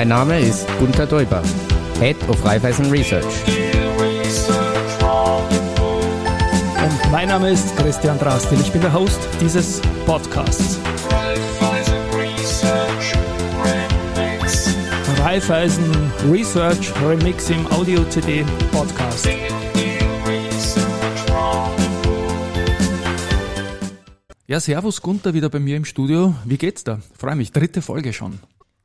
Mein Name ist Gunther Däuber, Head of Raiffeisen Research. Und mein Name ist Christian Drastil. Ich bin der Host dieses Podcasts. Raiffeisen Research Remix im Audio CD Podcast. Ja, Servus Gunther wieder bei mir im Studio. Wie geht's da? Freue mich, dritte Folge schon.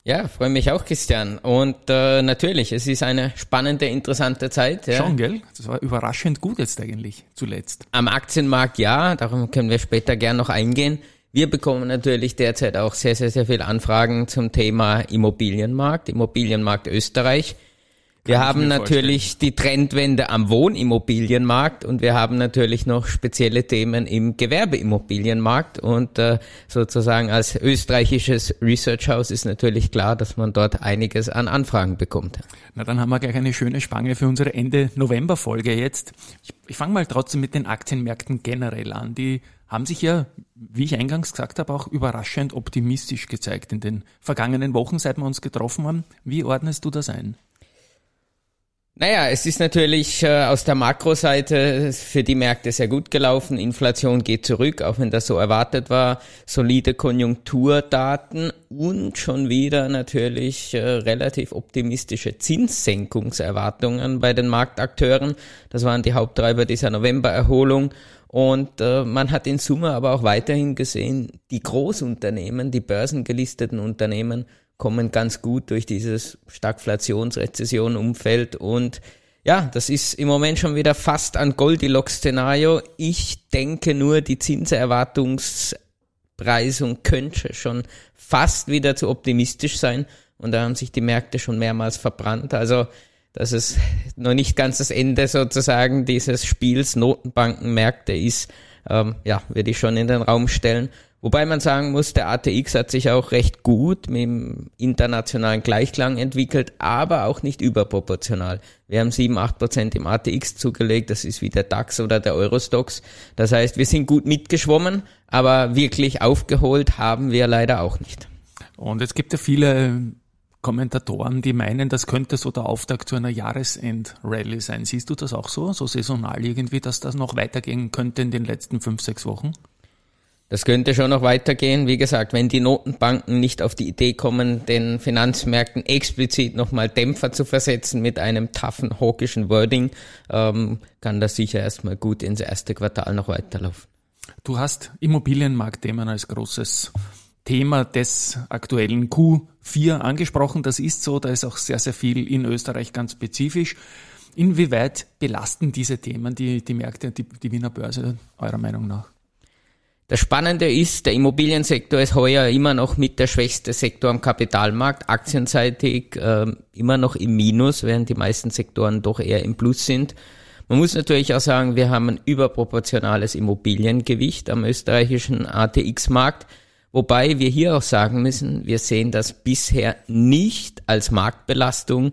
Ja, freue mich auch, Christian. Und äh, natürlich, es ist eine spannende, interessante Zeit. Ja. Schon, gell? Das war überraschend gut jetzt eigentlich, zuletzt. Am Aktienmarkt ja, darum können wir später gern noch eingehen. Wir bekommen natürlich derzeit auch sehr, sehr, sehr viele Anfragen zum Thema Immobilienmarkt, Immobilienmarkt Österreich. Wir haben natürlich vorstellen. die Trendwende am Wohnimmobilienmarkt und wir haben natürlich noch spezielle Themen im Gewerbeimmobilienmarkt und äh, sozusagen als österreichisches Research House ist natürlich klar, dass man dort einiges an Anfragen bekommt. Na, dann haben wir gleich eine schöne Spange für unsere Ende November Folge jetzt. Ich, ich fange mal trotzdem mit den Aktienmärkten generell an. Die haben sich ja, wie ich eingangs gesagt habe, auch überraschend optimistisch gezeigt in den vergangenen Wochen, seit wir uns getroffen haben. Wie ordnest du das ein? Naja, es ist natürlich äh, aus der Makroseite für die Märkte sehr gut gelaufen. Inflation geht zurück, auch wenn das so erwartet war. Solide Konjunkturdaten und schon wieder natürlich äh, relativ optimistische Zinssenkungserwartungen bei den Marktakteuren. Das waren die Haupttreiber dieser Novembererholung. Und äh, man hat in Summe aber auch weiterhin gesehen, die Großunternehmen, die börsengelisteten Unternehmen kommen ganz gut durch dieses Stagflations-Rezession-Umfeld und ja, das ist im Moment schon wieder fast ein Goldilocks-Szenario. Ich denke nur, die Zinserwartungspreisung könnte schon fast wieder zu optimistisch sein. Und da haben sich die Märkte schon mehrmals verbrannt. Also, dass es noch nicht ganz das Ende sozusagen dieses Spiels Notenbankenmärkte ist, ähm, ja, würde ich schon in den Raum stellen. Wobei man sagen muss, der ATX hat sich auch recht gut mit dem internationalen Gleichklang entwickelt, aber auch nicht überproportional. Wir haben 7, 8 Prozent im ATX zugelegt, das ist wie der DAX oder der Eurostox. Das heißt, wir sind gut mitgeschwommen, aber wirklich aufgeholt haben wir leider auch nicht. Und es gibt ja viele Kommentatoren, die meinen, das könnte so der Auftakt zu einer Jahresend-Rallye sein. Siehst du das auch so, so saisonal irgendwie, dass das noch weitergehen könnte in den letzten fünf, sechs Wochen? Das könnte schon noch weitergehen. Wie gesagt, wenn die Notenbanken nicht auf die Idee kommen, den Finanzmärkten explizit nochmal Dämpfer zu versetzen mit einem toughen, hawkischen Wording, ähm, kann das sicher erstmal gut ins erste Quartal noch weiterlaufen. Du hast Immobilienmarktthemen als großes Thema des aktuellen Q4 angesprochen. Das ist so, da ist auch sehr, sehr viel in Österreich ganz spezifisch. Inwieweit belasten diese Themen die, die Märkte, die, die Wiener Börse eurer Meinung nach? Das Spannende ist, der Immobiliensektor ist heuer immer noch mit der schwächste Sektor am Kapitalmarkt, aktienseitig äh, immer noch im Minus, während die meisten Sektoren doch eher im Plus sind. Man muss natürlich auch sagen, wir haben ein überproportionales Immobiliengewicht am österreichischen ATX-Markt. Wobei wir hier auch sagen müssen, wir sehen das bisher nicht als Marktbelastung.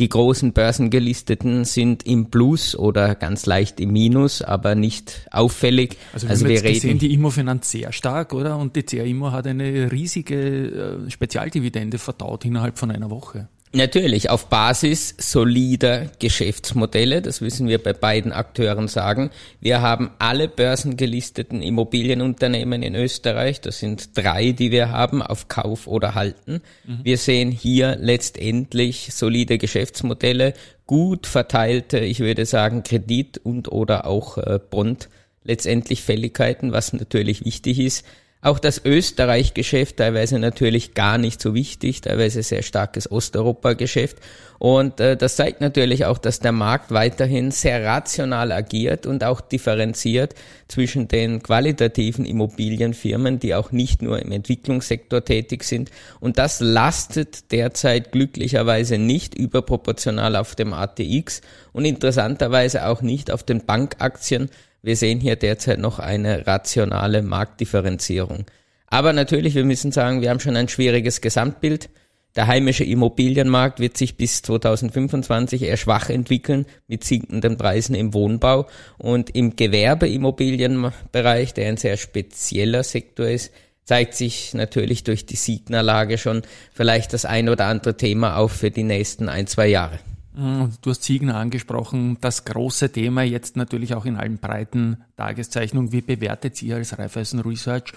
Die großen Börsengelisteten sind im Plus oder ganz leicht im Minus, aber nicht auffällig. Also, also wir, wir sehen die Immofinanz sehr stark, oder? Und die CA Immo hat eine riesige äh, Spezialdividende verdaut innerhalb von einer Woche. Natürlich auf Basis solider Geschäftsmodelle, das müssen wir bei beiden Akteuren sagen. Wir haben alle börsengelisteten Immobilienunternehmen in Österreich, das sind drei, die wir haben, auf Kauf oder Halten. Mhm. Wir sehen hier letztendlich solide Geschäftsmodelle, gut verteilte, ich würde sagen, Kredit und oder auch äh, Bond letztendlich Fälligkeiten, was natürlich wichtig ist. Auch das Österreich-Geschäft teilweise natürlich gar nicht so wichtig, teilweise sehr starkes Osteuropa-Geschäft. Und äh, das zeigt natürlich auch, dass der Markt weiterhin sehr rational agiert und auch differenziert zwischen den qualitativen Immobilienfirmen, die auch nicht nur im Entwicklungssektor tätig sind. Und das lastet derzeit glücklicherweise nicht überproportional auf dem ATX und interessanterweise auch nicht auf den Bankaktien, wir sehen hier derzeit noch eine rationale Marktdifferenzierung. Aber natürlich, wir müssen sagen, wir haben schon ein schwieriges Gesamtbild. Der heimische Immobilienmarkt wird sich bis 2025 eher schwach entwickeln mit sinkenden Preisen im Wohnbau und im Gewerbeimmobilienbereich, der ein sehr spezieller Sektor ist, zeigt sich natürlich durch die Signerlage schon vielleicht das ein oder andere Thema auch für die nächsten ein, zwei Jahre. Mm, du hast Signer angesprochen, das große Thema jetzt natürlich auch in allen breiten Tageszeichnungen. Wie bewertet ihr als Raiffeisen Research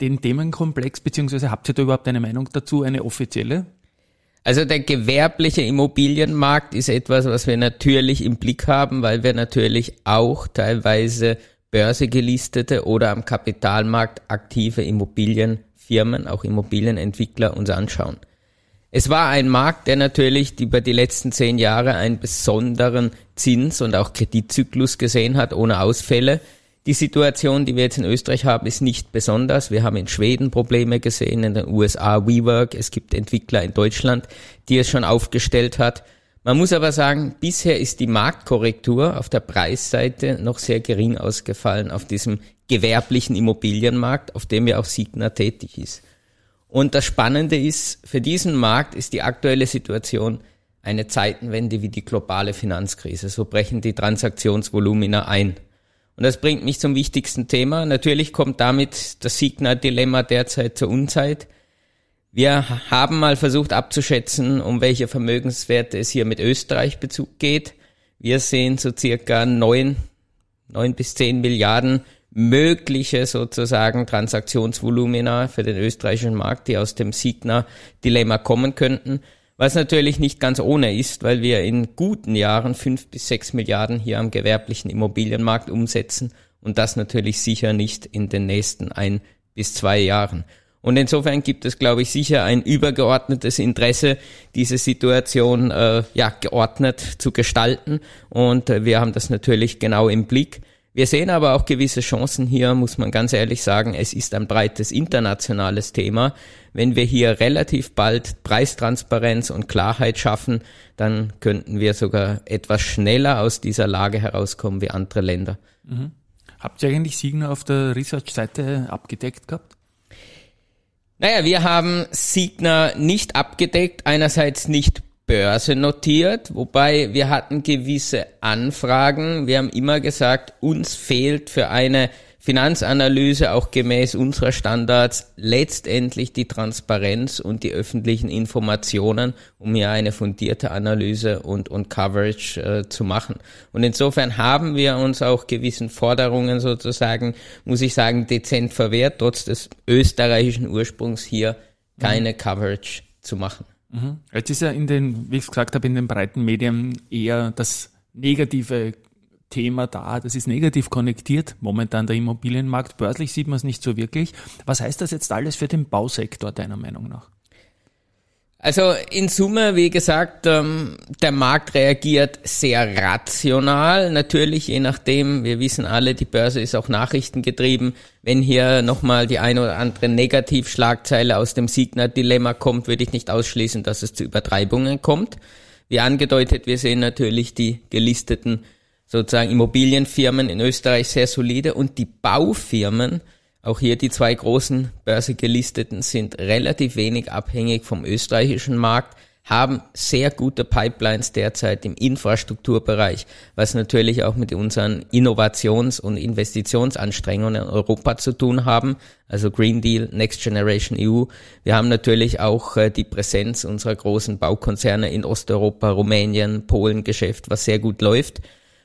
den Themenkomplex, beziehungsweise habt ihr da überhaupt eine Meinung dazu, eine offizielle? Also der gewerbliche Immobilienmarkt ist etwas, was wir natürlich im Blick haben, weil wir natürlich auch teilweise börsegelistete oder am Kapitalmarkt aktive Immobilienfirmen, auch Immobilienentwickler uns anschauen. Es war ein Markt, der natürlich über die letzten zehn Jahre einen besonderen Zins- und auch Kreditzyklus gesehen hat, ohne Ausfälle. Die Situation, die wir jetzt in Österreich haben, ist nicht besonders. Wir haben in Schweden Probleme gesehen, in den USA WeWork. Es gibt Entwickler in Deutschland, die es schon aufgestellt hat. Man muss aber sagen, bisher ist die Marktkorrektur auf der Preisseite noch sehr gering ausgefallen auf diesem gewerblichen Immobilienmarkt, auf dem ja auch Signa tätig ist. Und das Spannende ist, für diesen Markt ist die aktuelle Situation eine Zeitenwende wie die globale Finanzkrise. So brechen die Transaktionsvolumina ein. Und das bringt mich zum wichtigsten Thema. Natürlich kommt damit das Signa-Dilemma derzeit zur Unzeit. Wir haben mal versucht abzuschätzen, um welche Vermögenswerte es hier mit Österreich Bezug geht. Wir sehen so circa neun, neun bis zehn Milliarden mögliche sozusagen Transaktionsvolumina für den österreichischen Markt, die aus dem Signa-Dilemma kommen könnten. Was natürlich nicht ganz ohne ist, weil wir in guten Jahren fünf bis sechs Milliarden hier am gewerblichen Immobilienmarkt umsetzen und das natürlich sicher nicht in den nächsten ein bis zwei Jahren. Und insofern gibt es, glaube ich, sicher ein übergeordnetes Interesse, diese Situation äh, ja geordnet zu gestalten. Und äh, wir haben das natürlich genau im Blick. Wir sehen aber auch gewisse Chancen hier, muss man ganz ehrlich sagen. Es ist ein breites internationales Thema. Wenn wir hier relativ bald Preistransparenz und Klarheit schaffen, dann könnten wir sogar etwas schneller aus dieser Lage herauskommen wie andere Länder. Mhm. Habt ihr eigentlich Signa auf der Research-Seite abgedeckt gehabt? Naja, wir haben Signa nicht abgedeckt, einerseits nicht Börse notiert, wobei wir hatten gewisse Anfragen. Wir haben immer gesagt, uns fehlt für eine Finanzanalyse auch gemäß unserer Standards letztendlich die Transparenz und die öffentlichen Informationen, um hier eine fundierte Analyse und, und Coverage äh, zu machen. Und insofern haben wir uns auch gewissen Forderungen sozusagen, muss ich sagen, dezent verwehrt, trotz des österreichischen Ursprungs hier keine mhm. Coverage zu machen. Jetzt ist ja in den, wie ich gesagt habe, in den breiten Medien eher das negative Thema da. Das ist negativ konnektiert, momentan der Immobilienmarkt. Börslich sieht man es nicht so wirklich. Was heißt das jetzt alles für den Bausektor, deiner Meinung nach? Also in Summe, wie gesagt, ähm, der Markt reagiert sehr rational. Natürlich, je nachdem, wir wissen alle, die Börse ist auch nachrichtengetrieben. Wenn hier nochmal die eine oder andere Negativschlagzeile aus dem Signa-Dilemma kommt, würde ich nicht ausschließen, dass es zu Übertreibungen kommt. Wie angedeutet, wir sehen natürlich die gelisteten sozusagen Immobilienfirmen in Österreich sehr solide und die Baufirmen auch hier die zwei großen börsegelisteten sind relativ wenig abhängig vom österreichischen Markt, haben sehr gute Pipelines derzeit im Infrastrukturbereich, was natürlich auch mit unseren Innovations- und Investitionsanstrengungen in Europa zu tun haben, also Green Deal, Next Generation EU. Wir haben natürlich auch äh, die Präsenz unserer großen Baukonzerne in Osteuropa, Rumänien, Polen Geschäft, was sehr gut läuft.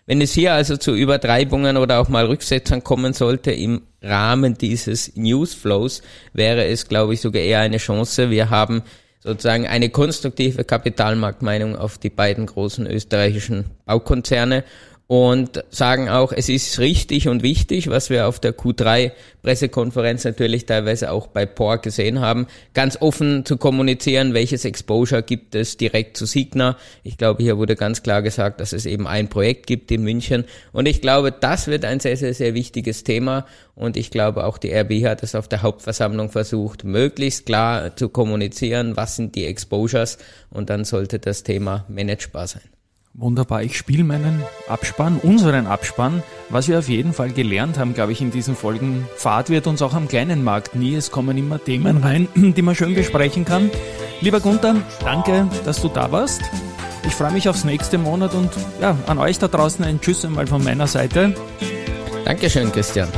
Wenn es hier also zu Übertreibungen oder auch mal Rücksetzern kommen sollte im Rahmen dieses Newsflows, wäre es, glaube ich, sogar eher eine Chance. Wir haben sozusagen eine konstruktive Kapitalmarktmeinung auf die beiden großen österreichischen Baukonzerne und sagen auch, es ist richtig und wichtig, was wir auf der Q3-Pressekonferenz natürlich teilweise auch bei POR gesehen haben, ganz offen zu kommunizieren, welches Exposure gibt es direkt zu Signa. Ich glaube, hier wurde ganz klar gesagt, dass es eben ein Projekt gibt in München und ich glaube, das wird ein sehr, sehr, sehr wichtiges Thema und ich glaube auch die RB hat es auf der Hauptversammlung versucht, möglichst klar zu kommunizieren, was sind die Exposures und dann sollte das Thema managebar sein. Wunderbar. Ich spiele meinen Abspann, unseren Abspann. Was wir auf jeden Fall gelernt haben, glaube ich, in diesen Folgen, Fahrt wird uns auch am kleinen Markt nie. Es kommen immer Themen rein, die man schön besprechen kann. Lieber Gunther, danke, dass du da warst. Ich freue mich aufs nächste Monat und ja, an euch da draußen ein Tschüss einmal von meiner Seite. Dankeschön, Christian.